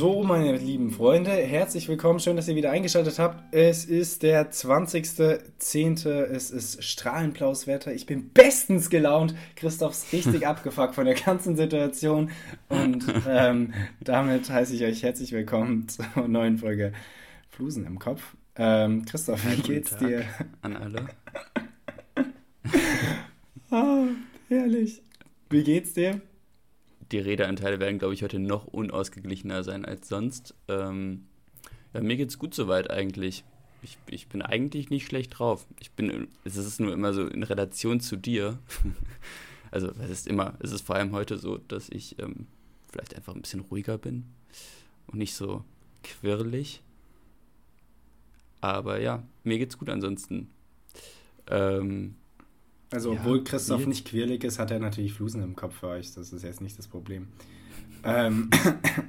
So, meine lieben Freunde, herzlich willkommen. Schön, dass ihr wieder eingeschaltet habt. Es ist der 20.10. Es ist strahlenblaues Wetter. Ich bin bestens gelaunt. Christoph ist richtig abgefuckt von der ganzen Situation. Und ähm, damit heiße ich euch herzlich willkommen zur neuen Folge Flusen im Kopf. Ähm, Christoph, wie geht's dir? An alle. oh, herrlich. Wie geht's dir? Die Redeanteile werden, glaube ich, heute noch unausgeglichener sein als sonst. Ähm, ja, mir geht's gut soweit eigentlich. Ich, ich bin eigentlich nicht schlecht drauf. Ich bin, es ist nur immer so in Relation zu dir. also, es ist immer, es ist vor allem heute so, dass ich ähm, vielleicht einfach ein bisschen ruhiger bin und nicht so quirlig. Aber ja, mir geht's gut ansonsten. Ähm, also, ja, obwohl Christoph nicht quirlig ist, hat er natürlich Flusen im Kopf für euch. Das ist jetzt nicht das Problem. Ähm,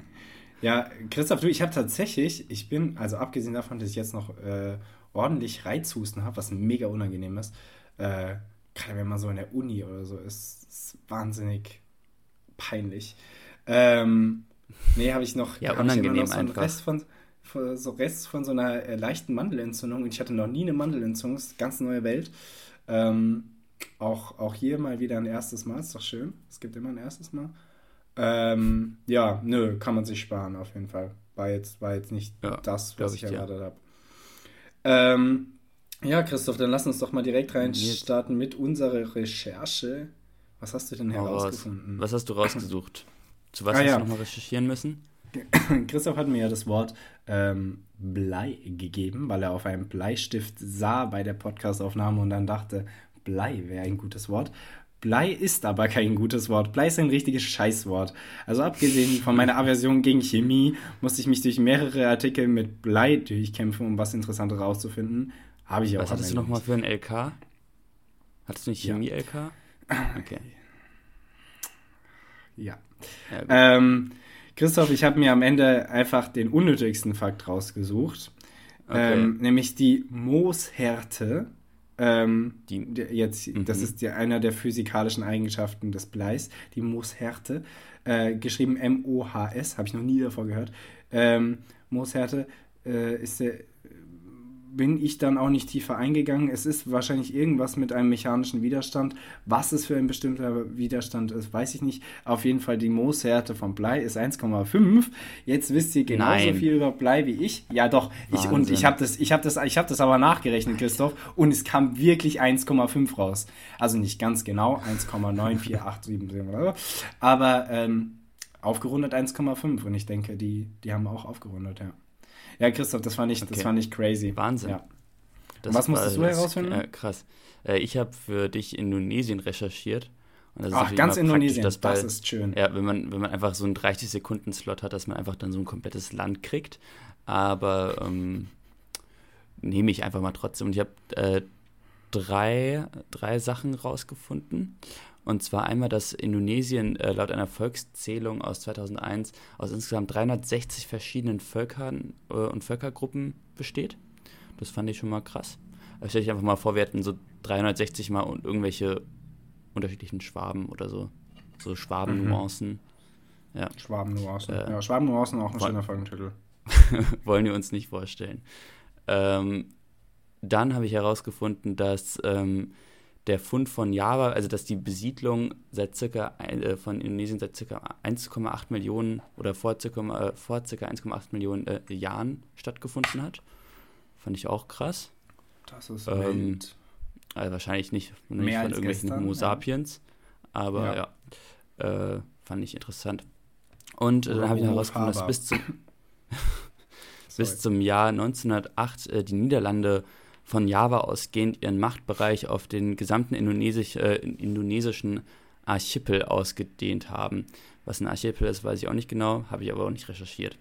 ja, Christoph, du, ich habe tatsächlich, ich bin, also abgesehen davon, dass ich jetzt noch äh, ordentlich Reizhusten habe, was mega unangenehm ist, äh, gerade wenn man so in der Uni oder so ist, ist wahnsinnig peinlich. Ähm, nee, habe ich noch, ja, unangenehm noch so einen einfach. Rest von, so Rest von so einer äh, leichten Mandelentzündung und ich hatte noch nie eine Mandelentzündung, das ist eine ganz neue Welt. Ähm, auch, auch hier mal wieder ein erstes Mal, ist doch schön. Es gibt immer ein erstes Mal. Ähm, ja, nö, kann man sich sparen auf jeden Fall. War jetzt, war jetzt nicht ja, das, was ich, ich erwartet ja. habe. Ähm, ja, Christoph, dann lass uns doch mal direkt reinstarten mit unserer Recherche. Was hast du denn herausgefunden? Was hast du rausgesucht? Zu was ah, hast ja. du nochmal recherchieren müssen? Christoph hat mir ja das Wort ähm, Blei gegeben, weil er auf einem Bleistift sah bei der Podcastaufnahme und dann dachte, Blei wäre ein gutes Wort. Blei ist aber kein gutes Wort. Blei ist ein richtiges Scheißwort. Also abgesehen von meiner Aversion gegen Chemie musste ich mich durch mehrere Artikel mit Blei durchkämpfen, um was Interessantes rauszufinden. Habe ich auch. Was hattest du nochmal für ein LK? Hattest du nicht Chemie-LK? Ja. Okay. Ja. ja ähm, Christoph, ich habe mir am Ende einfach den unnötigsten Fakt rausgesucht. Okay. Ähm, nämlich die Mooshärte ähm, die, jetzt, mhm. Das ist ja einer der physikalischen Eigenschaften des Bleis, die Mooshärte. Äh, geschrieben M-O-H-S, habe ich noch nie davor gehört. Ähm, Mooshärte äh, ist der bin ich dann auch nicht tiefer eingegangen. Es ist wahrscheinlich irgendwas mit einem mechanischen Widerstand. Was es für ein bestimmter Widerstand ist, weiß ich nicht. Auf jeden Fall die Mooshärte von Blei ist 1,5. Jetzt wisst ihr genauso Nein. viel über Blei wie ich. Ja, doch. Ich, und ich habe das, ich das, hab das aber nachgerechnet, Christoph. Und es kam wirklich 1,5 raus. Also nicht ganz genau, 1,9487. Aber ähm, aufgerundet 1,5. Und ich denke, die, die haben auch aufgerundet, ja. Ja, Christoph, das fand ich, okay. das fand ich crazy. Wahnsinn. Ja. was musstest du herausfinden? Äh, krass. Äh, ich habe für dich Indonesien recherchiert. Ach, ganz Indonesien, das bei, ist schön. Ja, wenn man, wenn man einfach so einen 30-Sekunden-Slot hat, dass man einfach dann so ein komplettes Land kriegt. Aber ähm, nehme ich einfach mal trotzdem. Und ich habe äh, drei, drei Sachen rausgefunden. Und zwar einmal, dass Indonesien äh, laut einer Volkszählung aus 2001 aus insgesamt 360 verschiedenen Völkern äh, und Völkergruppen besteht. Das fand ich schon mal krass. Stell dich einfach mal vor, wir hätten so 360 mal und irgendwelche unterschiedlichen Schwaben oder so. So Schwaben-Nuancen. Mhm. Ja. Schwaben-Nuancen. Äh, ja, Schwaben-Nuancen auch ein schöner Folgentitel. wollen wir uns nicht vorstellen. Ähm, dann habe ich herausgefunden, dass ähm, der Fund von Java, also dass die Besiedlung seit circa, äh, von Indonesien seit circa 1,8 Millionen oder vor circa, äh, vor circa 1,8 Millionen äh, Jahren stattgefunden hat. Fand ich auch krass. Das ist ähm, Also wahrscheinlich nicht, nicht von irgendwelchen gestern, Homo sapiens, ja. aber ja, ja äh, fand ich interessant. Und äh, dann habe ich herausgefunden, dass bis zum, bis zum Jahr 1908 äh, die Niederlande von Java ausgehend ihren Machtbereich auf den gesamten Indonesisch, äh, indonesischen Archipel ausgedehnt haben. Was ein Archipel ist, weiß ich auch nicht genau, habe ich aber auch nicht recherchiert.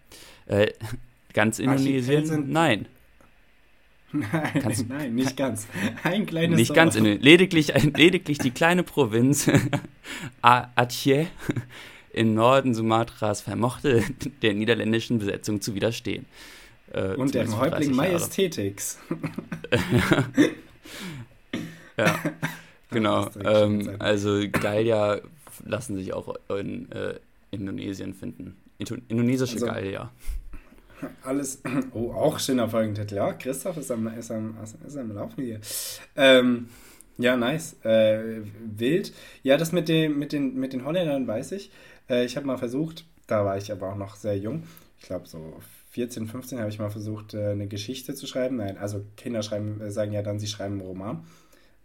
Äh, ganz Indonesien? Sind... Nein. Nein, nein, nicht ganz. Ein kleines Nicht Dorf. ganz, lediglich, lediglich die kleine Provinz Aceh im Norden Sumatras vermochte der niederländischen Besetzung zu widerstehen. Äh, und deren Häuptling Majestätix. ja, genau. Ähm, also Gallier lassen sich auch in äh, Indonesien finden. Indonesische also, Gallier. Alles, oh, auch schöner Folgentitel. Ja, Christoph ist am, ist am, ist am Laufen hier. Ähm, ja, nice. Äh, wild. Ja, das mit, dem, mit, den, mit den Holländern weiß ich. Äh, ich habe mal versucht, da war ich aber auch noch sehr jung. Ich glaube, so 14, 15 habe ich mal versucht, äh, eine Geschichte zu schreiben. Nein, also Kinder schreiben, äh, sagen ja dann, sie schreiben einen Roman.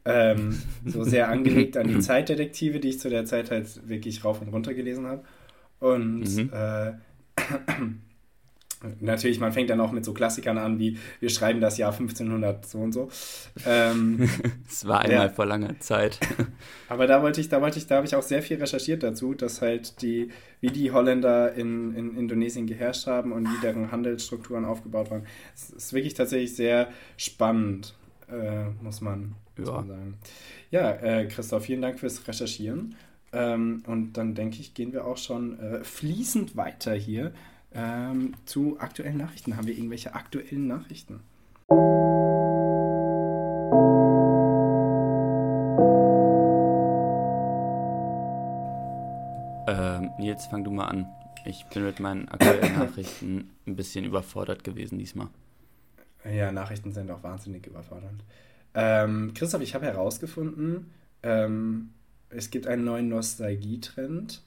Ähm, so sehr angelegt an die Zeitdetektive, die ich zu der Zeit halt wirklich rauf und runter gelesen habe. Und mhm. äh, Natürlich, man fängt dann auch mit so Klassikern an, wie wir schreiben das Jahr 1500 so und so. Ähm, es war einmal ja. vor langer Zeit. Aber da wollte ich, da wollte ich, da habe ich auch sehr viel recherchiert dazu, dass halt die, wie die Holländer in, in Indonesien geherrscht haben und wie deren Handelsstrukturen aufgebaut waren. Es ist wirklich tatsächlich sehr spannend, äh, muss, man, muss ja. man sagen. Ja, äh, Christoph, vielen Dank fürs Recherchieren. Ähm, und dann denke ich, gehen wir auch schon äh, fließend weiter hier ähm, zu aktuellen Nachrichten. Haben wir irgendwelche aktuellen Nachrichten? Ähm, Nils, fang du mal an. Ich bin mit meinen aktuellen Nachrichten ein bisschen überfordert gewesen diesmal. Ja, Nachrichten sind auch wahnsinnig überfordernd. Ähm, Christoph, ich habe herausgefunden, ähm, es gibt einen neuen Nostalgietrend.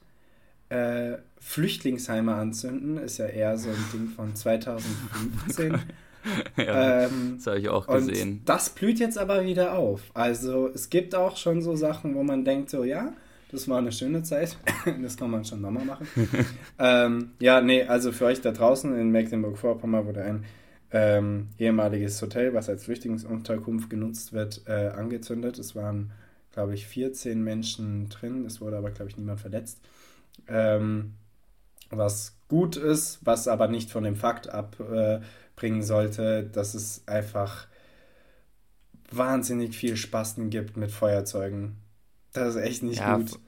Äh, Flüchtlingsheime anzünden ist ja eher so ein Ding von 2015. ja, ähm, das habe ich auch gesehen. das blüht jetzt aber wieder auf. Also es gibt auch schon so Sachen, wo man denkt, so ja, das war eine schöne Zeit. das kann man schon nochmal machen. ähm, ja, nee, also für euch da draußen in Mecklenburg-Vorpommern wurde ein ähm, ehemaliges Hotel, was als Flüchtlingsunterkunft genutzt wird, äh, angezündet. Es waren, glaube ich, 14 Menschen drin. Es wurde aber, glaube ich, niemand verletzt. Ähm, was gut ist, was aber nicht von dem Fakt abbringen sollte, dass es einfach wahnsinnig viel Spasten gibt mit Feuerzeugen. Das ist echt nicht ja, gut.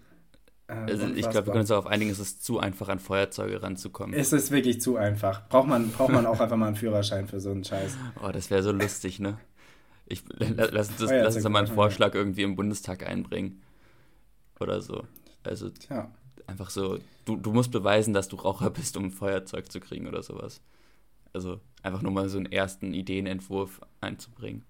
Äh, also ich glaube, wir können uns darauf einigen, es ist zu einfach, an Feuerzeuge ranzukommen. Es ist wirklich zu einfach. Braucht man, braucht man auch einfach mal einen Führerschein für so einen Scheiß. Oh, das wäre so lustig, ne? Ich, lass, uns, das, lass uns mal einen Vorschlag irgendwie im Bundestag einbringen. Oder so. Also, Tja einfach so, du, du musst beweisen, dass du Raucher bist, um Feuerzeug zu kriegen oder sowas. Also einfach nur mal so einen ersten Ideenentwurf einzubringen.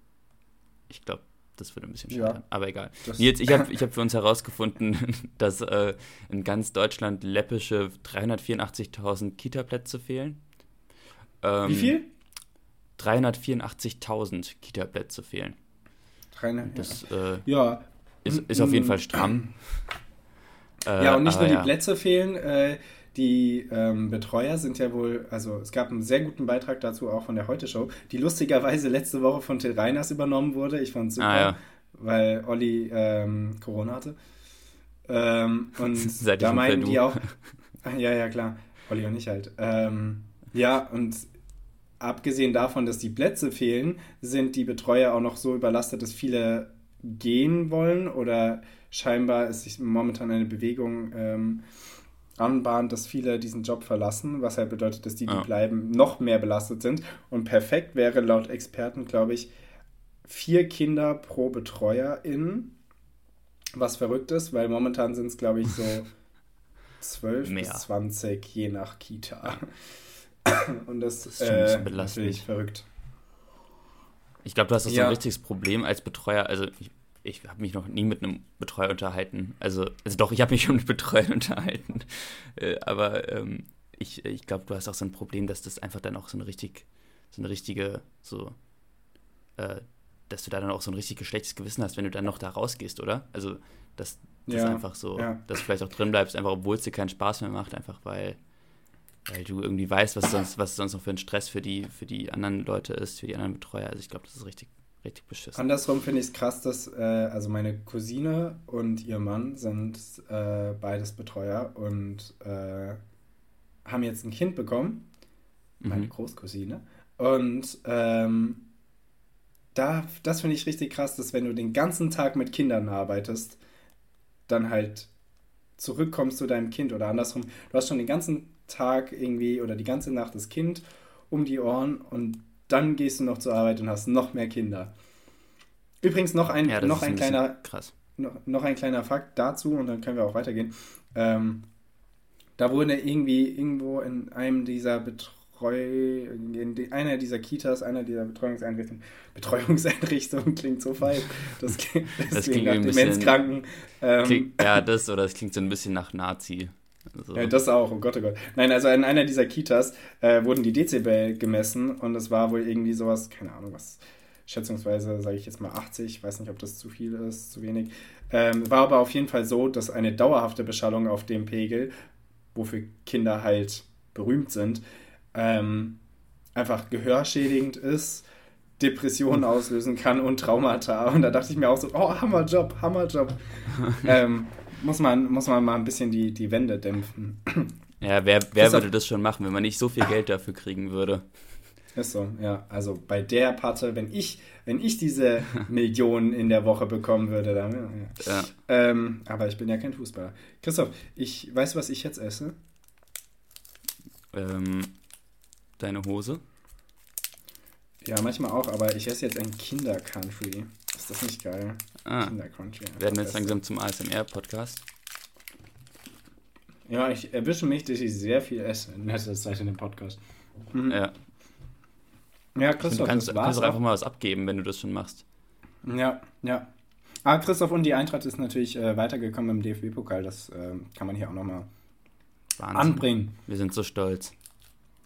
Ich glaube, das würde ein bisschen scheitern. Ja, Aber egal. Nils, ich habe ich hab für uns herausgefunden, dass äh, in ganz Deutschland läppische 384.000 Kita-Plätze fehlen. Ähm, Wie viel? 384.000 Kita-Plätze fehlen. 300, das äh, ja. ist, ist auf jeden Fall stramm. Äh, ja, und nicht nur die ja. Plätze fehlen, äh, die ähm, Betreuer sind ja wohl, also es gab einen sehr guten Beitrag dazu auch von der Heute-Show, die lustigerweise letzte Woche von Till Reiners übernommen wurde. Ich fand es super, ah, ja. weil Olli ähm, Corona hatte. Ähm, und da meinen die auch, ja, ja, klar, Olli und ich halt. Ähm, ja, und abgesehen davon, dass die Plätze fehlen, sind die Betreuer auch noch so überlastet, dass viele gehen wollen oder scheinbar ist sich momentan eine Bewegung ähm, anbahnt, dass viele diesen Job verlassen, was halt bedeutet, dass die, die ja. bleiben, noch mehr belastet sind. Und perfekt wäre laut Experten, glaube ich, vier Kinder pro Betreuerin, was verrückt ist, weil momentan sind es, glaube ich, so zwölf bis zwanzig je nach Kita. Und das, das ist schon äh, natürlich verrückt. Ich glaube, du hast das ja. so ein richtiges Problem als Betreuer. Also ich ich habe mich noch nie mit einem Betreuer unterhalten. Also, also doch, ich habe mich schon mit Betreuern unterhalten. Äh, aber ähm, ich, ich glaube, du hast auch so ein Problem, dass das einfach dann auch so eine richtig, so eine richtige, so, äh, dass du da dann auch so ein richtig schlechtes Gewissen hast, wenn du dann noch da rausgehst, oder? Also, dass das ja, einfach so, ja. dass du vielleicht auch drin bleibst, einfach obwohl es dir keinen Spaß mehr macht, einfach weil, weil du irgendwie weißt, was sonst, was sonst noch für ein Stress für die, für die anderen Leute ist, für die anderen Betreuer. Also ich glaube, das ist richtig, richtig beschissen. Andersrum finde ich es krass, dass äh, also meine Cousine und ihr Mann sind äh, beides Betreuer und äh, haben jetzt ein Kind bekommen. Meine mhm. Großcousine. Und ähm, da, das finde ich richtig krass, dass wenn du den ganzen Tag mit Kindern arbeitest, dann halt zurückkommst zu deinem Kind oder andersrum. Du hast schon den ganzen Tag irgendwie oder die ganze Nacht das Kind um die Ohren und dann gehst du noch zur Arbeit und hast noch mehr Kinder. Übrigens noch ein, ja, noch ein, ein kleiner, krass. Noch, noch, ein kleiner Fakt dazu und dann können wir auch weitergehen. Ähm, Da wurde irgendwie irgendwo in einem dieser Betreu, in einer dieser Kitas, einer dieser Betreuungseinrichtungen, Betreuungseinrichtungen klingt so falsch. Das, das, das klingt nach Demenzkranken. Ähm, klingt, ja, das oder das klingt so ein bisschen nach Nazi. Also. Ja, das auch, oh Gott, oh Gott. Nein, also in einer dieser Kitas äh, wurden die Dezibel gemessen und es war wohl irgendwie sowas, keine Ahnung was, schätzungsweise sage ich jetzt mal 80, ich weiß nicht, ob das zu viel ist, zu wenig. Ähm, war aber auf jeden Fall so, dass eine dauerhafte Beschallung auf dem Pegel, wofür Kinder halt berühmt sind, ähm, einfach gehörschädigend ist, Depressionen auslösen kann und Traumata. Und da dachte ich mir auch so, oh, Hammerjob, Hammerjob. ähm, muss man, muss man mal ein bisschen die, die Wände dämpfen. Ja, wer, wer würde das schon machen, wenn man nicht so viel Geld dafür kriegen würde? Ist so, ja. Also bei der Patte, wenn ich, wenn ich diese Millionen in der Woche bekommen würde, dann. Ja. ja. Ähm, aber ich bin ja kein Fußballer. Christoph, ich weiß, was ich jetzt esse. Ähm, deine Hose? Ja, manchmal auch, aber ich esse jetzt ein Kinder-Country. Ist das nicht geil? Ah. Kinder-Country. Werden wir jetzt langsam zum ASMR-Podcast? Ja, ich erwische mich, dass ich sehr viel esse in letzter Zeit in dem Podcast. Mhm. Ja. Ja, Christoph, du kannst, das kannst auch einfach mal was abgeben, wenn du das schon machst. Ja, ja. Ah, Christoph und die Eintracht ist natürlich äh, weitergekommen im DFB-Pokal. Das äh, kann man hier auch nochmal anbringen. Wir sind so stolz.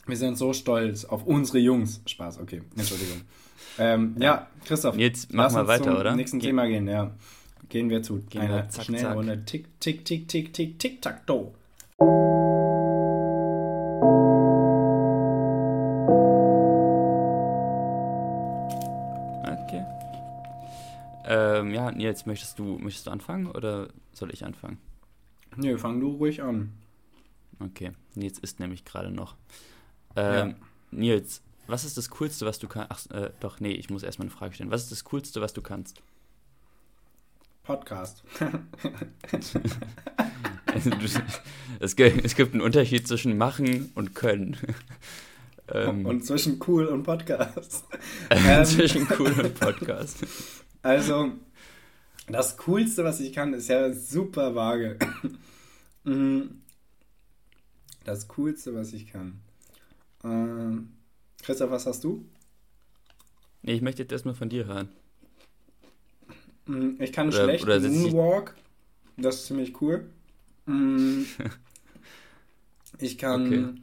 Wir sind so stolz auf unsere Jungs. Spaß, okay. Entschuldigung. ähm, ja. ja. Christoph. Jetzt machen wir weiter, oder? nächsten Ge Thema gehen, ja. Gehen wir zu Gehen einer zack, schnellen zack. Runde. Tick, tick, tick, tick, tick, tick, tack, do. Okay. Ähm, ja, Nils, möchtest du, möchtest du anfangen oder soll ich anfangen? Nee, fang du ruhig an. Okay, Nils ist nämlich gerade noch. Ähm, ja. Nils, was ist das Coolste, was du kannst? Ach, äh, doch, nee, ich muss erstmal eine Frage stellen. Was ist das Coolste, was du kannst? Podcast. es, gibt, es gibt einen Unterschied zwischen machen und können. Ähm, und zwischen cool und Podcast. ähm, zwischen cool und Podcast. Also, das Coolste, was ich kann, ist ja super vage. Mhm. das Coolste, was ich kann. Ähm, Christoph, was hast du? Ich möchte jetzt erstmal von dir hören. Mm, ich kann oder, schlecht oder Moonwalk. Das ist ziemlich cool. Mm, ich kann. Okay.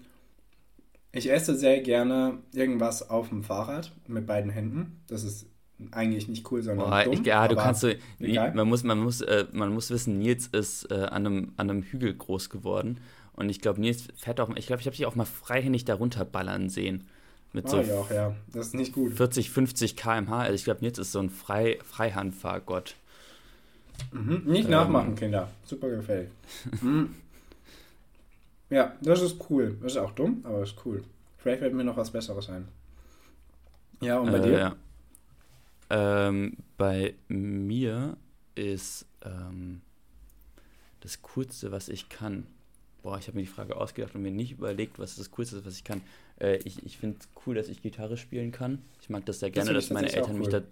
Ich esse sehr gerne irgendwas auf dem Fahrrad mit beiden Händen. Das ist eigentlich nicht cool, sondern Boah, dumm. Ich, ja, du kannst so, man muss, man muss, äh, man muss wissen, Nils ist äh, an, einem, an einem Hügel groß geworden und ich glaube, Nils fährt auch, ich glaube, ich habe dich auch mal freihändig darunter ballern sehen. Mit so auch, ja. Das ist nicht gut. 40, 50 km/h. Also ich glaube, Nils ist so ein Frei, Freihandfahrgott. Mhm. Nicht ähm. nachmachen, Kinder. Super gefällt. mhm. Ja, das ist cool. Das ist auch dumm, aber das ist cool. Vielleicht wird mir noch was Besseres ein. Ja, und bei äh, dir? Ja. Ähm, bei mir ist ähm, das Coolste, was ich kann. Boah, ich habe mir die Frage ausgedacht und mir nicht überlegt, was das Coolste ist, was ich kann. Äh, ich ich finde es cool, dass ich Gitarre spielen kann. Ich mag das sehr gerne, das dass meine Eltern cool. mich da,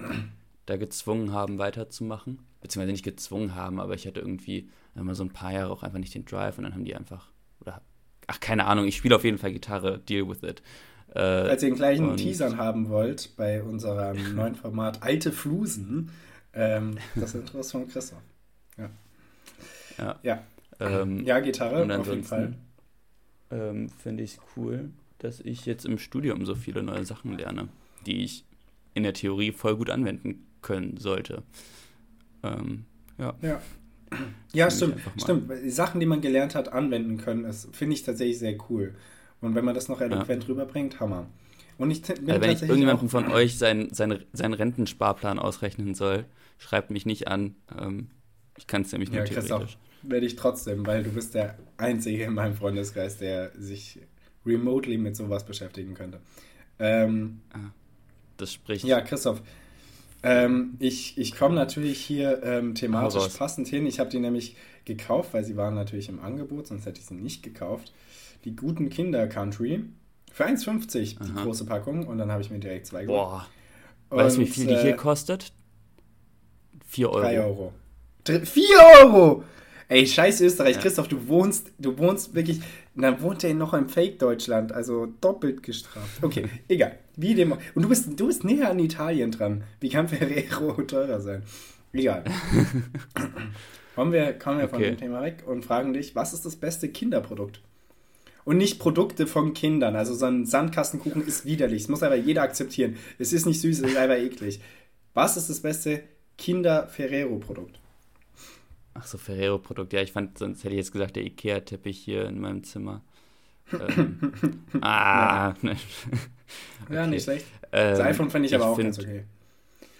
da gezwungen haben, weiterzumachen. Beziehungsweise nicht gezwungen haben, aber ich hatte irgendwie immer so ein paar Jahre auch einfach nicht den Drive und dann haben die einfach, oder, ach, keine Ahnung, ich spiele auf jeden Fall Gitarre, deal with it. Äh, Falls ihr den gleichen Teasern haben wollt bei unserem neuen Format Alte Flusen, ähm, das ist was von Christoph. Ja. Ja. ja. Ähm, ja, Gitarre, auf jeden Fall. Ähm, Finde ich es cool, dass ich jetzt im Studium so viele neue Sachen lerne, die ich in der Theorie voll gut anwenden können sollte. Ähm, ja. Ja, ja stimmt. Stimmt. Sachen, die man gelernt hat, anwenden können, finde ich tatsächlich sehr cool. Und wenn man das noch eloquent ja. rüberbringt, Hammer. Und ich bin also wenn ich irgendjemandem von euch seinen sein, sein Rentensparplan ausrechnen soll, schreibt mich nicht an. Ähm, ich kann es nämlich nur ja, theoretisch werde ich trotzdem, weil du bist der Einzige in meinem Freundeskreis, der sich remotely mit sowas beschäftigen könnte. Ähm, ah, das spricht. Ja, Christoph. Ähm, ich ich komme natürlich hier ähm, thematisch passend hin. Ich habe die nämlich gekauft, weil sie waren natürlich im Angebot, sonst hätte ich sie nicht gekauft. Die guten Kinder Country. Für 1,50 die große Packung und dann habe ich mir direkt zwei gekauft. Boah. weißt du, wie viel die hier äh, kostet? 4 Euro. 3 Euro. 4 Euro! Ey, scheiß Österreich, ja. Christoph, du wohnst, du wohnst wirklich, dann wohnt er noch im Fake-Deutschland, also doppelt gestraft. Okay, egal. Wie dem, und du bist, du bist näher an Italien dran. Wie kann Ferrero teurer sein? Egal. kommen wir, kommen wir okay. von dem Thema weg und fragen dich, was ist das beste Kinderprodukt? Und nicht Produkte von Kindern. Also so ein Sandkastenkuchen ist widerlich. Das muss aber jeder akzeptieren. Es ist nicht süß, es ist einfach eklig. Was ist das beste Kinder-Ferrero-Produkt? Ach so, Ferrero-Produkt. Ja, ich fand, sonst hätte ich jetzt gesagt, der Ikea-Teppich hier in meinem Zimmer. ähm, ah, ne. okay. Ja, nicht schlecht. Ähm, das iPhone fand ich, ich aber auch find, ganz okay.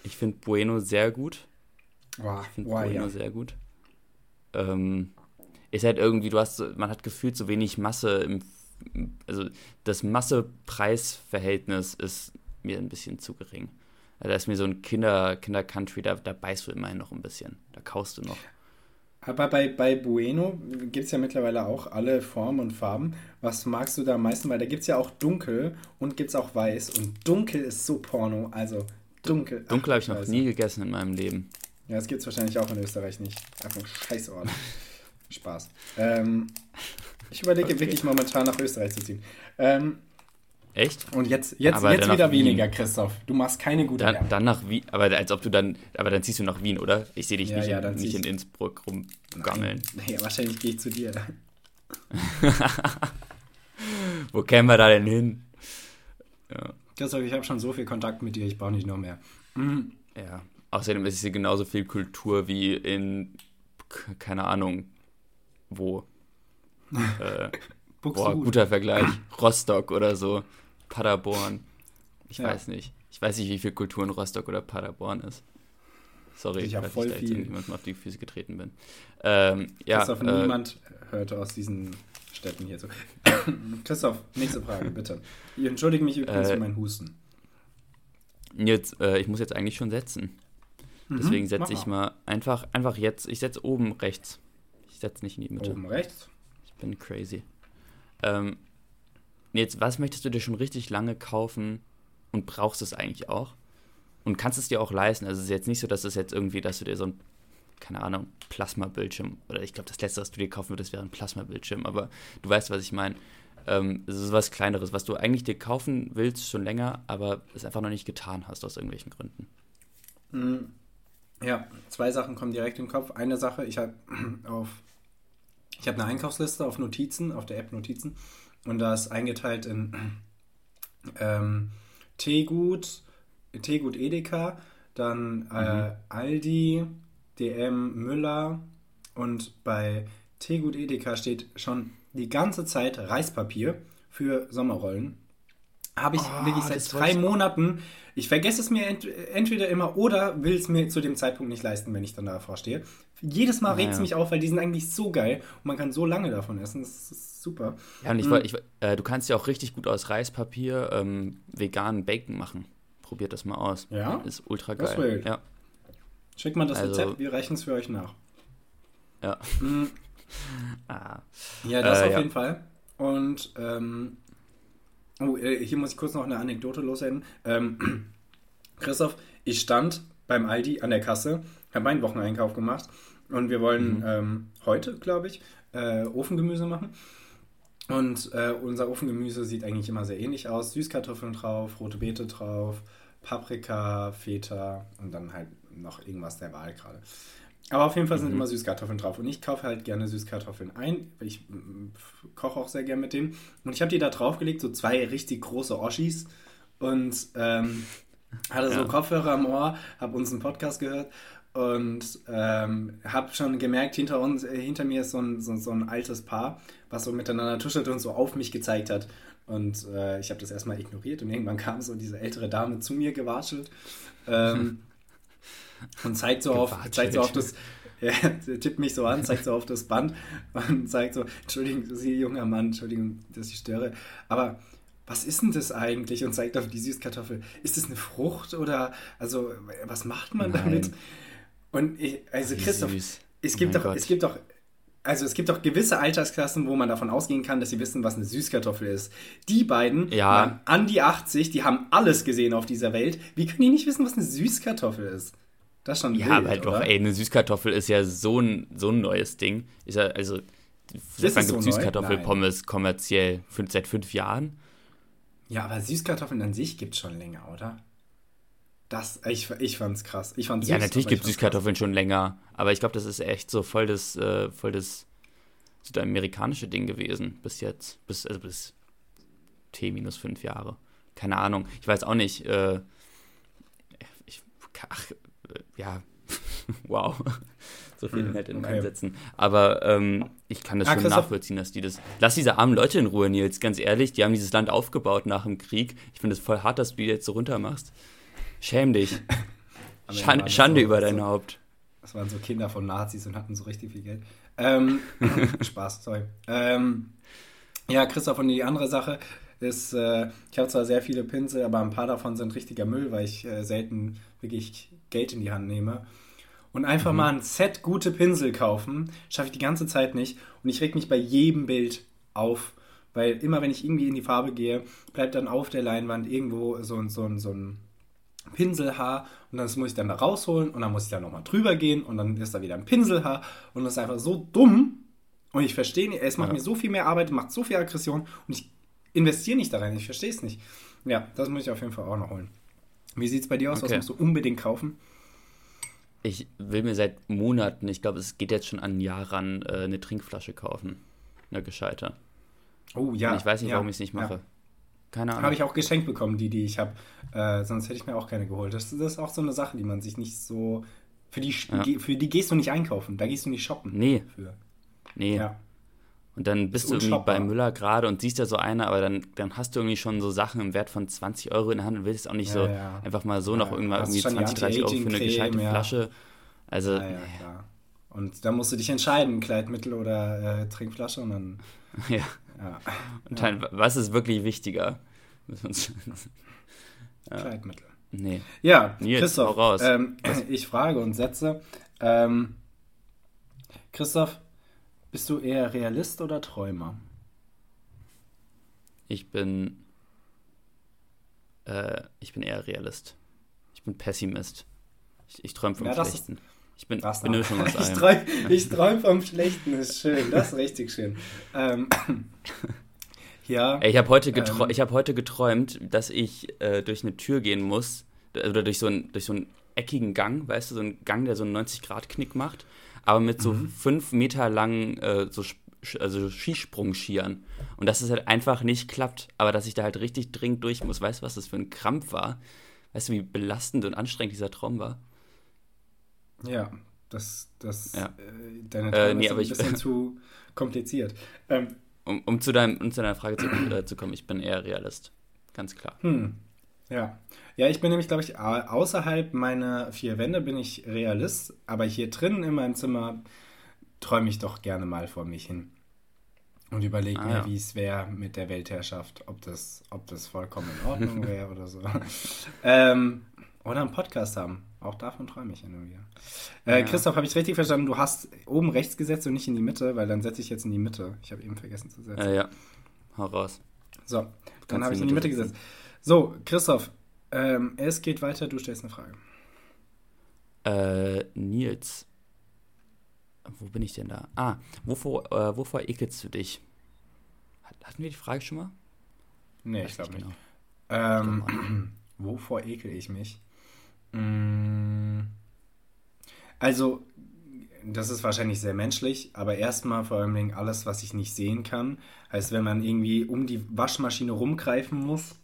Ich finde Bueno sehr gut. Oh, ich finde oh, Bueno ja. sehr gut. Ähm, ist halt irgendwie, du hast, man hat gefühlt so wenig Masse im, also das Masse-Preis-Verhältnis ist mir ein bisschen zu gering. Also da ist mir so ein Kinder, Kinder-Country, da, da beißt du immerhin noch ein bisschen. Da kaust du noch. Aber bei, bei Bueno gibt es ja mittlerweile auch alle Formen und Farben. Was magst du da am meisten? Weil da gibt es ja auch dunkel und gibt es auch weiß. Und dunkel ist so Porno. Also dunkel. Dunkel habe ich noch nie gegessen in meinem Leben. Ja, das gibt es wahrscheinlich auch in Österreich nicht. Einfach ein Scheißort. Spaß. Ähm, ich überlege okay. wirklich momentan nach Österreich zu ziehen. Ähm, Echt? Und jetzt, jetzt, jetzt wieder weniger, Christoph. Du machst keine gute dann, dann nach Wien, aber als ob du dann, aber dann ziehst du nach Wien, oder? Ich sehe dich ja, nicht, ja, in, nicht in Innsbruck rumgammeln. Nee, wahrscheinlich gehe ich zu dir. Wo kämen wir da denn hin? Ja. Christoph, ich habe schon so viel Kontakt mit dir, ich brauche nicht noch mehr. Mhm. Ja, außerdem ist es hier genauso viel Kultur wie in, keine Ahnung, wo. äh, boah, guter Vergleich. Rostock oder so. Paderborn. Ich ja. weiß nicht. Ich weiß nicht, wie viel Kultur in Rostock oder Paderborn ist. Sorry, ich weil ich da jetzt jemandem auf die Füße getreten bin. Ähm, ja, Christoph, äh, niemand hörte aus diesen Städten hier so. Christoph, nächste Frage, bitte. Ich entschuldige mich übrigens äh, für meinen Husten. Jetzt, äh, ich muss jetzt eigentlich schon setzen. Mhm, Deswegen setze ich mal einfach, einfach jetzt. Ich setze oben rechts. Ich setze nicht in die Mitte. Oben rechts? Ich bin crazy. Ähm, jetzt, was möchtest du dir schon richtig lange kaufen und brauchst es eigentlich auch? Und kannst es dir auch leisten? Also es ist jetzt nicht so, dass es jetzt irgendwie, dass du dir so ein, keine Ahnung, Plasma-Bildschirm, oder ich glaube, das letzte, was du dir kaufen würdest, wäre ein Plasma-Bildschirm, aber du weißt, was ich meine. Ähm, es ist was Kleineres, was du eigentlich dir kaufen willst schon länger, aber es einfach noch nicht getan hast aus irgendwelchen Gründen. Hm. Ja, zwei Sachen kommen direkt im Kopf. Eine Sache, ich habe auf ich habe eine Einkaufsliste auf Notizen, auf der App Notizen. Und da ist eingeteilt in ähm, Teegut, Teegut Edeka, dann äh, mhm. Aldi, DM Müller und bei Teegut Edeka steht schon die ganze Zeit Reispapier für Sommerrollen. Habe ich oh, wirklich seit drei Monaten. Ich vergesse es mir ent entweder immer oder will es mir zu dem Zeitpunkt nicht leisten, wenn ich dann davor stehe. Jedes Mal regt es mich auf, weil die sind eigentlich so geil und man kann so lange davon essen. Das ist super. Ja, und ich, mhm. ich äh, du kannst ja auch richtig gut aus Reispapier ähm, veganen Bacon machen. Probiert das mal aus. Ja? Ist ultra geil. Das. Ja. Schickt mal das also, Rezept, wir reichen es für euch nach. Ja. Mhm. ah. Ja, das äh, auf ja. jeden Fall. Und ähm, oh, äh, hier muss ich kurz noch eine Anekdote loswerden. Ähm, Christoph, ich stand beim Aldi an der Kasse, habe meinen Wocheneinkauf gemacht und wir wollen mhm. ähm, heute, glaube ich, äh, Ofengemüse machen. Und äh, unser Ofengemüse sieht eigentlich immer sehr ähnlich aus. Süßkartoffeln drauf, rote Beete drauf, Paprika, Feta und dann halt noch irgendwas der Wahl gerade. Aber auf jeden Fall sind mhm. immer Süßkartoffeln drauf. Und ich kaufe halt gerne Süßkartoffeln ein. Ich koche auch sehr gerne mit denen. Und ich habe die da draufgelegt, so zwei richtig große Oschis. Und ähm, hatte ja. so Kopfhörer am Ohr, habe uns einen Podcast gehört und ähm, habe schon gemerkt, hinter uns, äh, hinter mir ist so ein, so, so, ein altes Paar, was so miteinander tuschelt und so auf mich gezeigt hat. Und äh, ich habe das erstmal ignoriert und irgendwann kam so diese ältere Dame zu mir gewatschelt ähm, und zeigt so, auf, zeigt so auf das, ja, tippt mich so an, zeigt so auf das Band und zeigt so, Entschuldigung, Sie junger Mann, Entschuldigung, dass ich störe, aber was ist denn das eigentlich? Und zeigt auf die Süßkartoffel. Ist das eine Frucht oder, also, was macht man Nein. damit? Und ich, also Wie Christoph, süß. es gibt, oh doch, es gibt doch, also es gibt doch gewisse Altersklassen, wo man davon ausgehen kann, dass sie wissen, was eine Süßkartoffel ist. Die beiden ja. waren an die 80, die haben alles gesehen auf dieser Welt. Wie können die nicht wissen, was eine Süßkartoffel ist? Das ist schon Ja, wild, aber halt doch, ey, eine Süßkartoffel ist ja so ein, so ein neues Ding. Ist ja, also, seit wann gibt so Süßkartoffelpommes kommerziell? Fünf, seit fünf Jahren? Ja, aber Süßkartoffeln an sich gibt es schon länger, oder? Das, ich, ich fand's krass. Ich fand's ja, natürlich gibt es Süßkartoffeln krass. schon länger, aber ich glaube, das ist echt so voll das, äh, voll das südamerikanische Ding gewesen bis jetzt. Bis, also bis T minus fünf Jahre. Keine Ahnung. Ich weiß auch nicht. Äh, ich, ach, ja, wow. so viel Inhalt in okay. Sätzen. Aber ähm, ich kann das ah, schon nachvollziehen, dass die das. Lass diese armen Leute in Ruhe, Nils. Ganz ehrlich, die haben dieses Land aufgebaut nach dem Krieg. Ich finde es voll hart, dass du die jetzt so runter machst. Schäm dich. Schande, Schande so, über dein so, Haupt. Das waren so Kinder von Nazis und hatten so richtig viel Geld. Ähm, Spaß, sorry. Ähm, ja, Christoph, und die andere Sache ist, äh, ich habe zwar sehr viele Pinsel, aber ein paar davon sind richtiger Müll, weil ich äh, selten wirklich Geld in die Hand nehme. Und einfach mhm. mal ein Set gute Pinsel kaufen, schaffe ich die ganze Zeit nicht. Und ich reg mich bei jedem Bild auf, weil immer wenn ich irgendwie in die Farbe gehe, bleibt dann auf der Leinwand irgendwo so, so, so ein Pinselhaar und das muss ich dann da rausholen und dann muss ich da nochmal drüber gehen und dann ist da wieder ein Pinselhaar und das ist einfach so dumm und ich verstehe nicht, es macht ja. mir so viel mehr Arbeit, macht so viel Aggression und ich investiere nicht da rein, ich verstehe es nicht. Ja, das muss ich auf jeden Fall auch noch holen. Wie sieht es bei dir aus? Okay. Was musst du unbedingt kaufen? Ich will mir seit Monaten, ich glaube, es geht jetzt schon an ein Jahr ran, äh, eine Trinkflasche kaufen. Eine gescheite. Oh ja. Und ich weiß nicht, ja, warum ich es nicht mache. Ja. Keine Ahnung. Habe ich auch geschenkt bekommen, die, die ich habe. Äh, sonst hätte ich mir auch keine geholt. Das, das, ist auch so eine Sache, die man sich nicht so. Für die, ja. für die gehst du nicht einkaufen, da gehst du nicht shoppen. Nee. Für. Nee. Ja. Und dann bist du irgendwie bei Müller gerade und siehst da so eine, aber dann, dann hast du irgendwie schon so Sachen im Wert von 20 Euro in der Hand und willst auch nicht ja, so ja. einfach mal so ja, noch irgendwann irgendwie 20, 30 Euro für eine gescheite Flasche. Also. Ja, klar. Und da musst du dich entscheiden, Kleidmittel oder äh, Trinkflasche und dann. Ja. Und dann, was ist wirklich wichtiger? Kleidmittel. Nee. Ja, Nils, Christoph, ähm, ich frage und setze. Ähm, Christoph, bist du eher Realist oder Träumer? Ich bin. Äh, ich bin eher Realist. Ich bin Pessimist. Ich, ich träume vom ja, Schlechten. Ist, ich bin, bin eine Mischung aus allem. ich träume vom Schlechten, ist schön. Das ist richtig schön. Ähm, ja. Ich habe heute, ähm, hab heute geträumt, dass ich äh, durch eine Tür gehen muss. Oder durch so, ein, durch so einen eckigen Gang, weißt du, so einen Gang, der so einen 90-Grad-Knick macht aber mit so mhm. fünf Meter langen äh, so, also Skisprung-Skiern. Und dass es halt einfach nicht klappt, aber dass ich da halt richtig dringend durch muss. Weißt du, was das für ein Krampf war? Weißt du, wie belastend und anstrengend dieser Traum war? Ja, das, das, ja. Äh, deine Traum äh, nee, ist ein bisschen zu kompliziert. Ähm, um, um, zu deinem, um zu deiner Frage zu, äh, zu kommen, ich bin eher Realist. Ganz klar. Hm. Ja. Ja, ich bin nämlich, glaube ich, außerhalb meiner vier Wände bin ich Realist, aber hier drinnen in meinem Zimmer träume ich doch gerne mal vor mich hin. Und überlege ah, mir, ja. wie es wäre mit der Weltherrschaft, ob das, ob das vollkommen in Ordnung wäre oder so. ähm, oder einen Podcast haben. Auch davon träume ich hin und wieder. Äh, ja. Christoph, habe ich richtig verstanden? Du hast oben rechts gesetzt und nicht in die Mitte, weil dann setze ich jetzt in die Mitte. Ich habe eben vergessen zu setzen. Äh, ja, hau raus. So, dann habe ich in die Mitte gesetzt. So, Christoph, ähm, es geht weiter, du stellst eine Frage. Äh, Nils. Wo bin ich denn da? Ah, wovor, äh, wovor ekelst du dich? Hatten wir die Frage schon mal? Nee, ich glaube nicht. Genau. Ähm, wovor ekel ich mich? Mm, also, das ist wahrscheinlich sehr menschlich, aber erstmal vor allem alles, was ich nicht sehen kann. Heißt, wenn man irgendwie um die Waschmaschine rumgreifen muss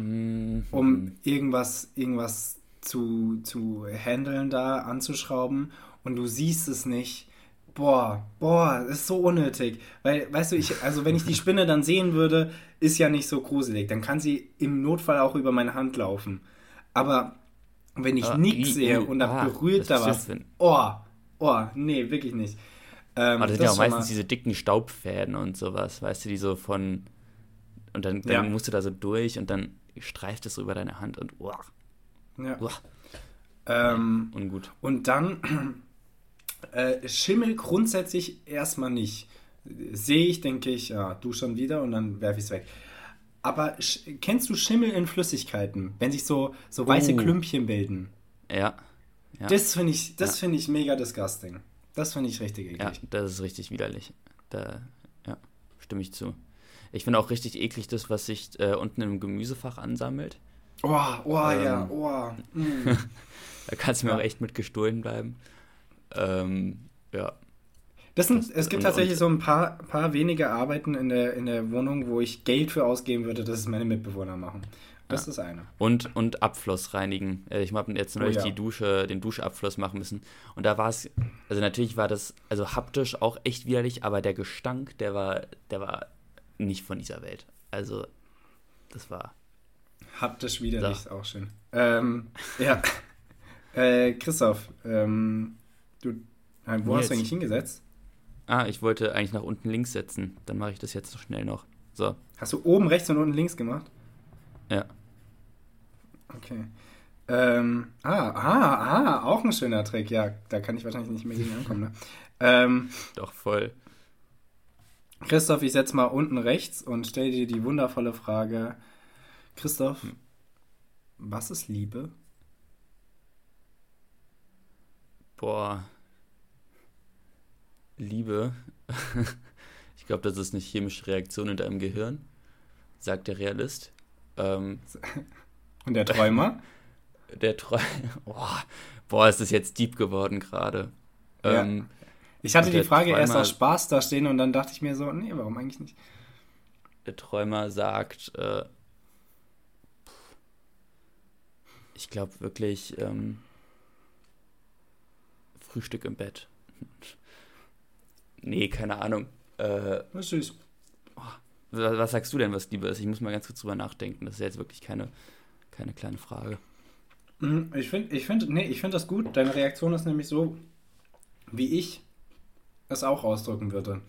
mhm. um irgendwas, irgendwas zu, zu handeln da, anzuschrauben und du siehst es nicht. Boah, boah, das ist so unnötig. Weil, weißt du, ich, also wenn ich die Spinne dann sehen würde, ist ja nicht so gruselig. Dann kann sie im Notfall auch über meine Hand laufen. Aber wenn ich ah, nichts sehe und da ah, berührt da was, oh, oh, nee, wirklich nicht. Ähm, Aber das sind ja auch meistens diese dicken Staubfäden und sowas, weißt du, die so von. Und dann, dann ja. musst du da so durch und dann streift es so über deine Hand und uah, ja. Uah. Ähm, ungut. Und dann äh, Schimmel grundsätzlich erstmal nicht. Sehe ich, denke ich, ja, du schon wieder und dann werfe ich es weg. Aber kennst du Schimmel in Flüssigkeiten, wenn sich so, so weiße oh. Klümpchen bilden? Ja. Ja. Das finde ich, das ja. finde ich mega disgusting. Das finde ich richtig eklig. Ja, das ist richtig widerlich. Da, ja, stimme ich zu. Ich finde auch richtig eklig das, was sich äh, unten im Gemüsefach ansammelt. Oh, oh ähm, ja, oh. Mm. da kannst du mir ja. auch echt mit gestohlen bleiben. Ähm, ja. Das sind, das, es gibt und, tatsächlich und, so ein paar, paar wenige Arbeiten in der, in der Wohnung, wo ich Geld für ausgeben würde, dass es meine Mitbewohner machen. Das ja. ist eine. Und, und Abfluss reinigen. Äh, ich habe jetzt neulich oh, ja. die Dusche, den Duschabfluss machen müssen. Und da war es, also natürlich war das, also haptisch auch echt widerlich, aber der Gestank, der war, der war nicht von dieser Welt. Also, das war. Haptisch widerlich ist auch schön. Ähm, ja. äh, Christoph, ähm, du, wo hast du eigentlich hingesetzt? Ah, ich wollte eigentlich nach unten links setzen. Dann mache ich das jetzt so schnell noch. So. Hast du oben rechts und unten links gemacht? Ja. Okay. Ähm, ah, ah, ah, auch ein schöner Trick. Ja, da kann ich wahrscheinlich nicht mehr gegen ankommen. Ne? Ähm, Doch, voll. Christoph, ich setze mal unten rechts und stelle dir die wundervolle Frage. Christoph, hm. was ist Liebe? Boah. Liebe. ich glaube, das ist eine chemische Reaktion in deinem Gehirn, sagt der Realist. Ähm, Und der Träumer? Der Träumer. Boah, boah, ist das jetzt deep geworden gerade. Ja. Ich hatte die Frage Träumer, erst aus Spaß da stehen und dann dachte ich mir so, nee, warum eigentlich nicht? Der Träumer sagt, äh, ich glaube wirklich, ähm, Frühstück im Bett. nee, keine Ahnung. Äh, das ist süß. Was sagst du denn, was Liebe ist? Ich muss mal ganz kurz drüber nachdenken. Das ist jetzt wirklich keine, keine kleine Frage. Mhm, ich finde ich find, nee, find das gut. Deine Reaktion ist nämlich so, wie ich es auch ausdrücken würde.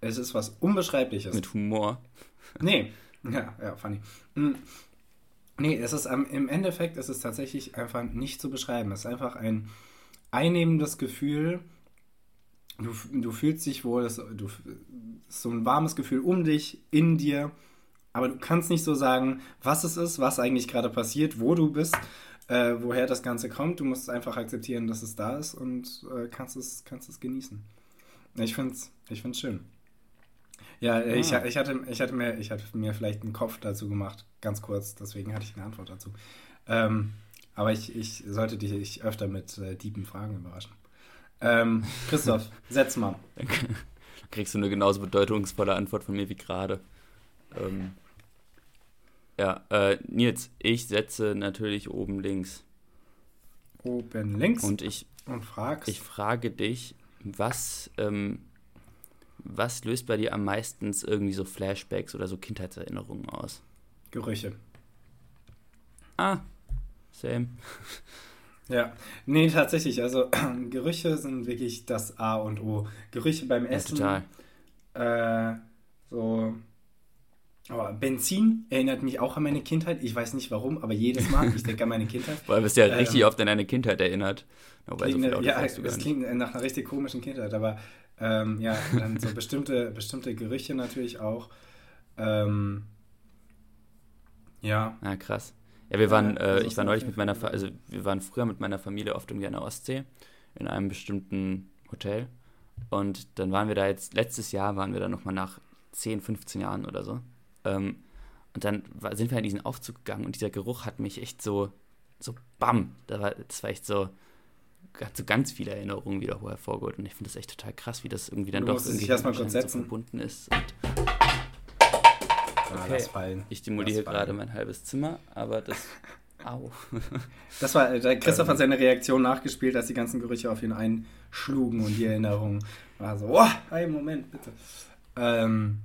Es ist was Unbeschreibliches. Mit Humor. Nee, ja, ja, funny. Mhm. Nee, es ist im Endeffekt ist es tatsächlich einfach nicht zu beschreiben. Es ist einfach ein einnehmendes Gefühl, Du, du fühlst dich wohl, das, du, so ein warmes Gefühl um dich, in dir, aber du kannst nicht so sagen, was es ist, was eigentlich gerade passiert, wo du bist, äh, woher das Ganze kommt. Du musst einfach akzeptieren, dass es da ist und äh, kannst, es, kannst es genießen. Ich finde es ich find's schön. Ja, ah. ich, ich, hatte, ich, hatte mir, ich hatte mir vielleicht einen Kopf dazu gemacht, ganz kurz, deswegen hatte ich eine Antwort dazu. Ähm, aber ich, ich sollte dich öfter mit äh, tiefen Fragen überraschen. Ähm, Christoph, setz mal. Dann kriegst du eine genauso bedeutungsvolle Antwort von mir wie gerade. Ähm, ja, äh, Nils, ich setze natürlich oben links. Oben links? Und ich, und fragst. ich frage dich, was, ähm, was löst bei dir am meisten irgendwie so Flashbacks oder so Kindheitserinnerungen aus? Gerüche. Ah, same. Ja, nee, tatsächlich. Also Gerüche sind wirklich das A und O. Gerüche beim Essen. Ja, total. Äh, so. Aber Benzin erinnert mich auch an meine Kindheit. Ich weiß nicht warum, aber jedes Mal, ich denke an meine Kindheit. Weil du bist ja ähm, richtig oft an deine Kindheit erinnert. Wobei klingt, so ja, es klingt nach einer richtig komischen Kindheit, aber ähm, ja, dann so bestimmte, bestimmte Gerüche natürlich auch. Ähm, ja. Ah, krass. Ja, wir waren, äh, ich war neulich mit meiner, Fa also wir waren früher mit meiner Familie oft irgendwie an der Ostsee in einem bestimmten Hotel und dann waren wir da jetzt, letztes Jahr waren wir da nochmal nach 10, 15 Jahren oder so ähm, und dann war, sind wir in diesen Aufzug gegangen und dieser Geruch hat mich echt so, so bam, das war, das war echt so, hat so ganz viele Erinnerungen wieder hervorgeholt und ich finde das echt total krass, wie das irgendwie dann du doch irgendwie so verbunden ist. Und Ah, okay. Ich demoliere gerade mein halbes Zimmer, aber das. Au. das war, der Christoph hat seine Reaktion nachgespielt, als die ganzen Gerüche auf ihn einschlugen und die Erinnerung war so, oh, hey, Moment, bitte. Ähm,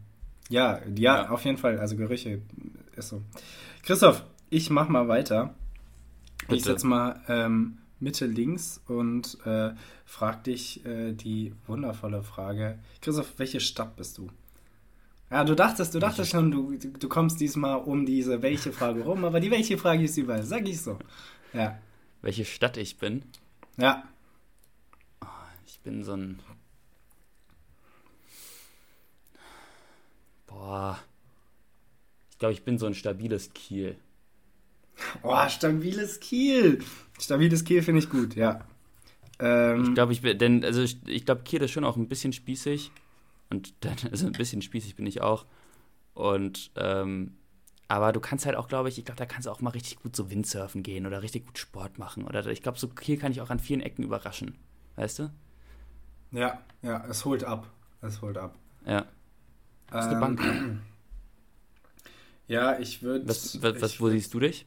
ja, ja, ja, auf jeden Fall, also Gerüche ist so. Christoph, ich mach mal weiter. Bitte. Ich setze mal ähm, Mitte links und äh, frag dich äh, die wundervolle Frage. Christoph, welche Stadt bist du? Ja, du dachtest, du dachtest schon, du, du kommst diesmal um diese welche Frage rum, aber die welche Frage ist überall, sag ich so. Ja. Welche Stadt ich bin? Ja. Oh, ich bin so ein. Boah. Ich glaube, ich bin so ein stabiles Kiel. Oh, stabiles Kiel. Stabiles Kiel finde ich gut, ja. Ähm, ich glaube, ich bin, denn, also ich, ich glaube, Kiel ist schon auch ein bisschen spießig. Und dann, also ein bisschen spießig bin ich auch. Und, ähm, aber du kannst halt auch, glaube ich, ich glaube, da kannst du auch mal richtig gut so Windsurfen gehen oder richtig gut Sport machen. Oder ich glaube, so Kiel kann ich auch an vielen Ecken überraschen. Weißt du? Ja, ja, es holt ab. Es holt ab. Ja. Das ist eine Bank. Ähm, ja, ich würde. Was, was, was, wo siehst du dich?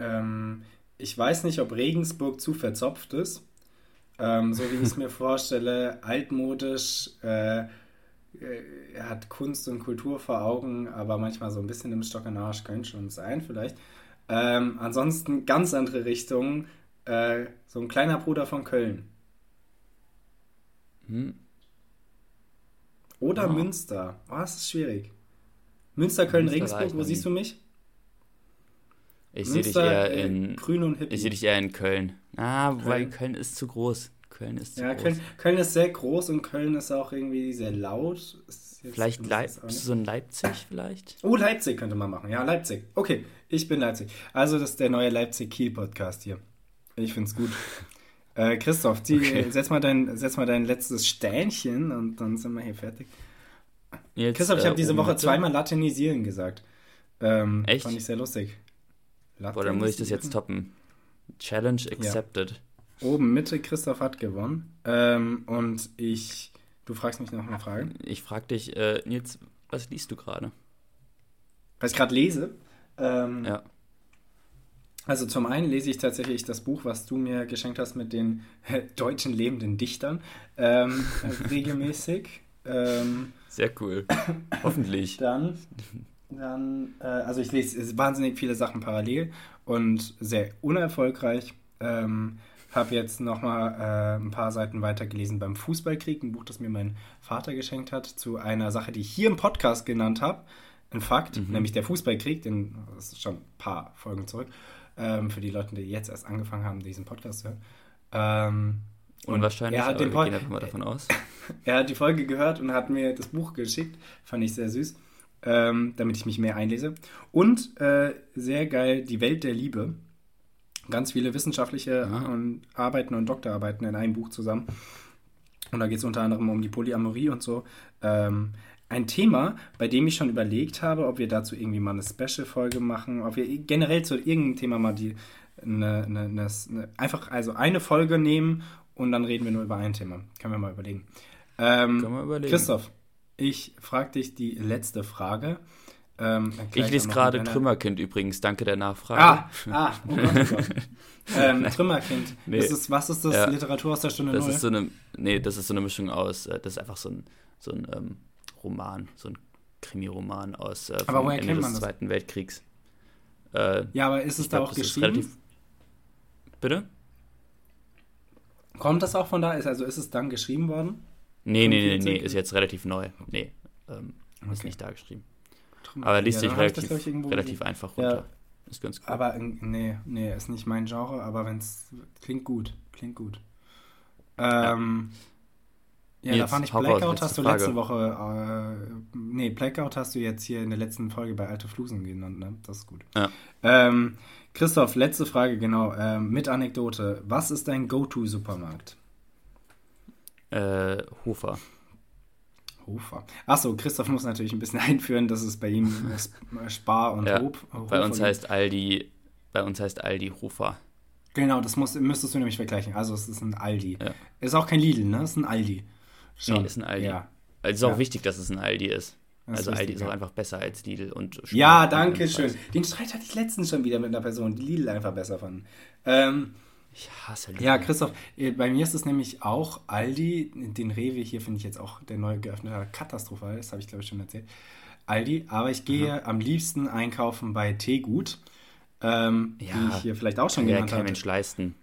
Ähm, ich weiß nicht, ob Regensburg zu verzopft ist. Ähm, so wie ich es mir vorstelle, altmodisch, äh, äh, hat Kunst und Kultur vor Augen, aber manchmal so ein bisschen im Stock Arsch könnte schon sein, vielleicht. Ähm, ansonsten ganz andere Richtung, äh, so ein kleiner Bruder von Köln. Hm. Oder oh. Münster. Oh, das ist schwierig. Münster, Köln, Münster Regensburg, wo siehst du mich? Ich sehe dich eher in. Grün und Hippie. Ich sehe dich eher in Köln. Ah, Köln. weil Köln ist zu groß. Köln ist zu ja, groß. Köln, Köln ist sehr groß und Köln ist auch irgendwie sehr laut. vielleicht Leip so ein Leipzig vielleicht? Oh, Leipzig könnte man machen. Ja, Leipzig. Okay, ich bin Leipzig. Also das ist der neue Leipzig-Kiel-Podcast hier. Ich finde es gut. äh, Christoph, die, okay. setz, mal dein, setz mal dein letztes Stähnchen und dann sind wir hier fertig. Jetzt, Christoph, ich habe äh, diese Woche zweimal Latinisieren gesagt. Ähm, Echt? Fand ich sehr lustig. Boah, dann muss ich das jetzt toppen. Challenge accepted. Ja. Oben Mitte, Christoph hat gewonnen. Ähm, und ich, du fragst mich noch eine Frage. Ich frag dich, äh, Nils, was liest du gerade? Was ich gerade lese? Ähm, ja. Also zum einen lese ich tatsächlich das Buch, was du mir geschenkt hast mit den deutschen lebenden Dichtern, ähm, regelmäßig. Ähm, Sehr cool. Hoffentlich. Dann dann, äh, also ich lese wahnsinnig viele Sachen parallel und sehr unerfolgreich. Ähm, habe jetzt nochmal äh, ein paar Seiten weitergelesen beim Fußballkrieg, ein Buch, das mir mein Vater geschenkt hat, zu einer Sache, die ich hier im Podcast genannt habe. Ein Fakt, mhm. nämlich der Fußballkrieg, den, das ist schon ein paar Folgen zurück, ähm, für die Leute, die jetzt erst angefangen haben, diesen Podcast zu hören. Ähm, Unwahrscheinlich, er hat den Pod gehen mal davon aus. er hat die Folge gehört und hat mir das Buch geschickt, fand ich sehr süß ähm, damit ich mich mehr einlese. Und äh, sehr geil, die Welt der Liebe. Ganz viele wissenschaftliche und Arbeiten und Doktorarbeiten in einem Buch zusammen. Und da geht es unter anderem um die Polyamorie und so. Ähm, ein Thema, bei dem ich schon überlegt habe, ob wir dazu irgendwie mal eine Special-Folge machen, ob wir generell zu irgendeinem Thema mal die eine, eine, eine, einfach also eine Folge nehmen und dann reden wir nur über ein Thema. Können wir mal überlegen. Ähm, Können wir überlegen. Christoph, ich frage dich die letzte Frage. Ähm, ich lese gerade Trümmerkind übrigens, danke der Nachfrage. Ah, ah oh Gott, oh Gott. ähm, Trümmerkind. Nee. Ist, was ist das? Ja. Literatur aus der Stunde das Null? Ist so eine, nee, das ist so eine Mischung aus, äh, das ist einfach so ein, so ein ähm, Roman, so ein Krimi-Roman aus äh, vom Ende des Zweiten Weltkriegs. Äh, ja, aber ist es da glaub, auch geschrieben? Relativ... Bitte? Kommt das auch von da? also ist es dann geschrieben worden? Nee, nee, nee, nee, ist jetzt relativ neu. Nee, ähm, okay. ist nicht da geschrieben. Aber liest ja, sich relativ, relativ einfach runter. Ja. Ist ganz cool. Aber nee, nee, ist nicht mein Genre, aber wenn es klingt gut, klingt gut. Ähm, ja, ja da fand ich Blackout hast du Frage. letzte Woche, äh, nee, Blackout hast du jetzt hier in der letzten Folge bei Alte Flusen genannt, ne? Das ist gut. Ja. Ähm, Christoph, letzte Frage, genau, ähm, mit Anekdote. Was ist dein Go-To-Supermarkt? Äh, Hofer. Hofer. Achso, Christoph muss natürlich ein bisschen einführen, dass es bei ihm Spar und ja, Hofer Bei uns heißt Aldi, bei uns heißt Aldi Hofer. Genau, das musst, müsstest du nämlich vergleichen. Also es ist ein Aldi. Ja. Ist auch kein Lidl, ne? Es ist ein Aldi. Schon. Nee, ist ein Aldi. Ja. Also es ist auch ja. wichtig, dass es ein Aldi ist. Das also ist Aldi ist auch einfach besser als Lidl und Spar Ja, danke schön. Den Streit hatte ich letztens schon wieder mit einer Person, die Lidl einfach besser fanden. Ähm, ich hasse Lidl. Ja, Christoph, äh, bei mir ist es nämlich auch Aldi. Den Rewe hier finde ich jetzt auch der neu geöffnete katastrophal. Das habe ich, glaube ich, schon erzählt. Aldi, aber ich gehe Aha. am liebsten einkaufen bei Teegut. Ähm, ja, die ich hier vielleicht auch schon genannt habe. Mensch leisten.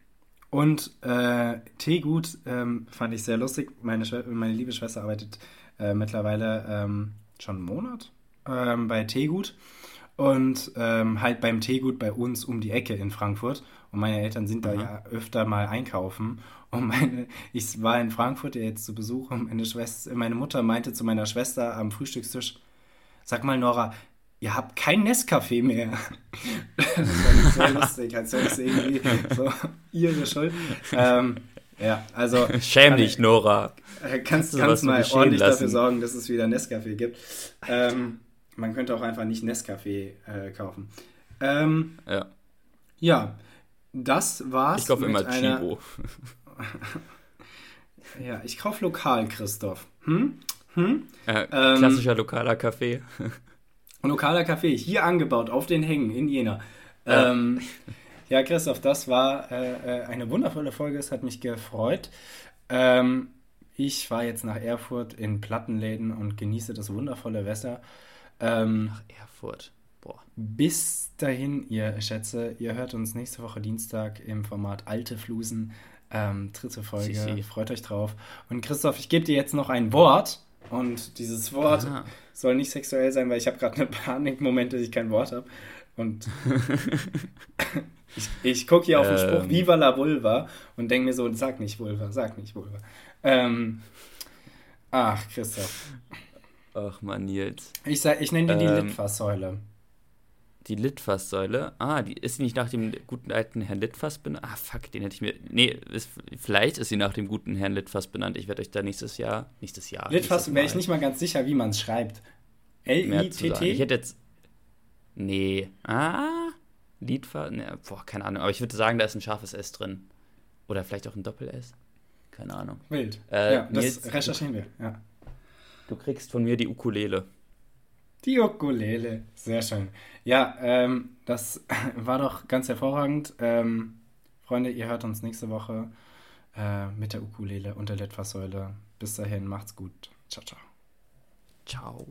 Und äh, Teegut ähm, fand ich sehr lustig. Meine, meine liebe Schwester arbeitet äh, mittlerweile ähm, schon einen Monat ähm, bei Teegut. Und ähm, halt beim Teegut bei uns um die Ecke in Frankfurt. Und meine Eltern sind da mhm. ja öfter mal einkaufen. Und meine, ich war in Frankfurt ja jetzt zu Besuch und meine, Schwester, meine Mutter meinte zu meiner Schwester am Frühstückstisch, sag mal Nora, ihr habt kein Nescafé mehr. das war sehr lustig, als wäre das irgendwie so ihre Schuld. Ähm, ja, also. Schäm dich, Nora. Äh, kannst du kannst mal ordentlich lassen. dafür sorgen, dass es wieder Nescafé gibt. Ähm, man könnte auch einfach nicht Nescafé äh, kaufen. Ähm, ja. Ja, das war's. Ich kaufe immer Chibo. ja, ich kaufe lokal, Christoph. Hm? Hm? Äh, klassischer lokaler Kaffee. Lokaler Kaffee, hier angebaut, auf den Hängen in Jena. Ja, ähm, ja Christoph, das war äh, äh, eine wundervolle Folge, es hat mich gefreut. Ähm, ich war jetzt nach Erfurt in Plattenläden und genieße das wundervolle Wetter. Ähm, nach Erfurt. Boah. Bis dahin, ihr Schätze, ihr hört uns nächste Woche Dienstag im Format Alte Flusen. Ähm, dritte Folge. Sie, sie. Freut euch drauf. Und Christoph, ich gebe dir jetzt noch ein Wort. Und dieses Wort Aha. soll nicht sexuell sein, weil ich habe gerade eine Panikmoment, dass ich kein Wort habe. Und ich, ich gucke hier auf den Spruch ähm. Viva la Vulva und denke mir so, sag nicht Vulva, sag nicht Vulva. Ähm, ach, Christoph. Ach man, Nils. Ich, ich nenne die die ähm, Litfaßsäule. Die Litfaßsäule? Ah, die ist nicht nach dem guten alten Herrn Litfaß benannt. Ah, fuck, den hätte ich mir. Nee, ist, vielleicht ist sie nach dem guten Herrn Litfaß benannt. Ich werde euch da nächstes Jahr. Nächstes Jahr. Litfaß wäre ich nicht mal ganz sicher, wie man es schreibt. L-I-T-T? Ich hätte jetzt. Nee. Ah? Litfaß? Nee, boah, keine Ahnung. Aber ich würde sagen, da ist ein scharfes S drin. Oder vielleicht auch ein Doppel-S. Keine Ahnung. Wild. Äh, ja, das Nils, recherchieren wir, ja. Du kriegst von mir die Ukulele. Die Ukulele. Sehr schön. Ja, ähm, das war doch ganz hervorragend. Ähm, Freunde, ihr hört uns nächste Woche äh, mit der Ukulele und der Litfaßsäule. Bis dahin, macht's gut. Ciao, ciao. Ciao.